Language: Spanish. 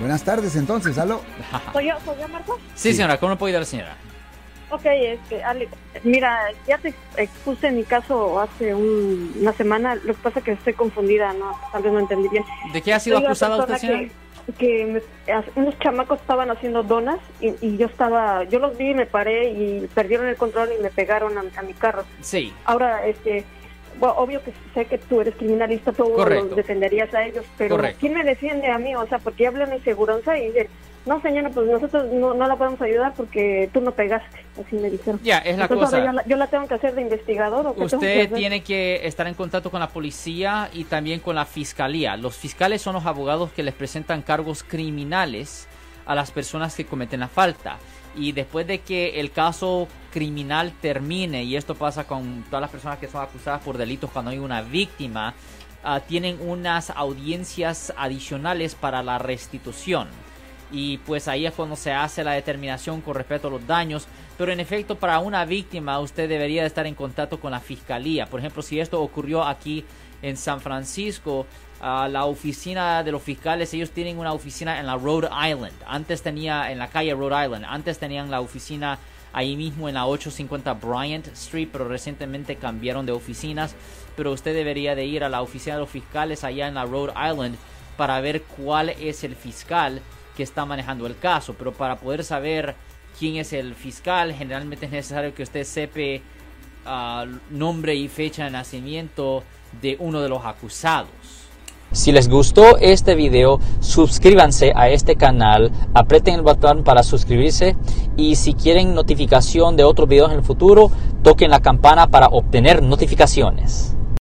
Buenas tardes entonces, aló. ¿Soy yo, soy yo, Marco? Sí, señora, ¿cómo le puedo ayudar, señora? Ok, este, Ale, mira, ya te expuse mi caso hace un- una semana. Lo que pasa es que estoy confundida, ¿no? Tal vez no entendí bien. ¿De qué ha sido acusada usted, señora? Que, que me- as- unos chamacos estaban haciendo donas y, y yo estaba, yo los vi, me paré y perdieron el control y me pegaron a, a mi carro. Sí. Ahora, este, bueno, obvio que sé que tú eres criminalista, tú Correcto. los defenderías a ellos, pero Correcto. ¿quién me defiende a mí? O sea, porque hablan en seguridad y dicen, no señora, pues nosotros no, no la podemos ayudar porque tú no pegaste, así me dijeron. Ya, es la Entonces, cosa. yo, la, yo la tengo que hacer de investigador o que Usted tiene que estar en contacto con la policía y también con la fiscalía. Los fiscales son los abogados que les presentan cargos criminales a las personas que cometen la falta. Y después de que el caso criminal termine, y esto pasa con todas las personas que son acusadas por delitos cuando hay una víctima, ah, tienen unas audiencias adicionales para la restitución y pues ahí es cuando se hace la determinación con respecto a los daños. Pero en efecto, para una víctima usted debería de estar en contacto con la fiscalía. Por ejemplo, si esto ocurrió aquí en San Francisco, ah, la oficina de los fiscales, ellos tienen una oficina en la Rhode Island. Antes tenía en la calle Rhode Island, antes tenían la oficina ahí mismo en la 850 Bryant Street, pero recientemente cambiaron de oficinas. Pero usted debería de ir a la oficina de los fiscales allá en la Rhode Island para ver cuál es el fiscal que está manejando el caso. Pero para poder saber quién es el fiscal, generalmente es necesario que usted sepa ah, nombre y fecha de nacimiento de uno de los acusados. Si les gustó este video, suscríbanse a este canal, aprieten el botón para suscribirse y si quieren notificación de otros videos en el futuro, toquen la campana para obtener notificaciones.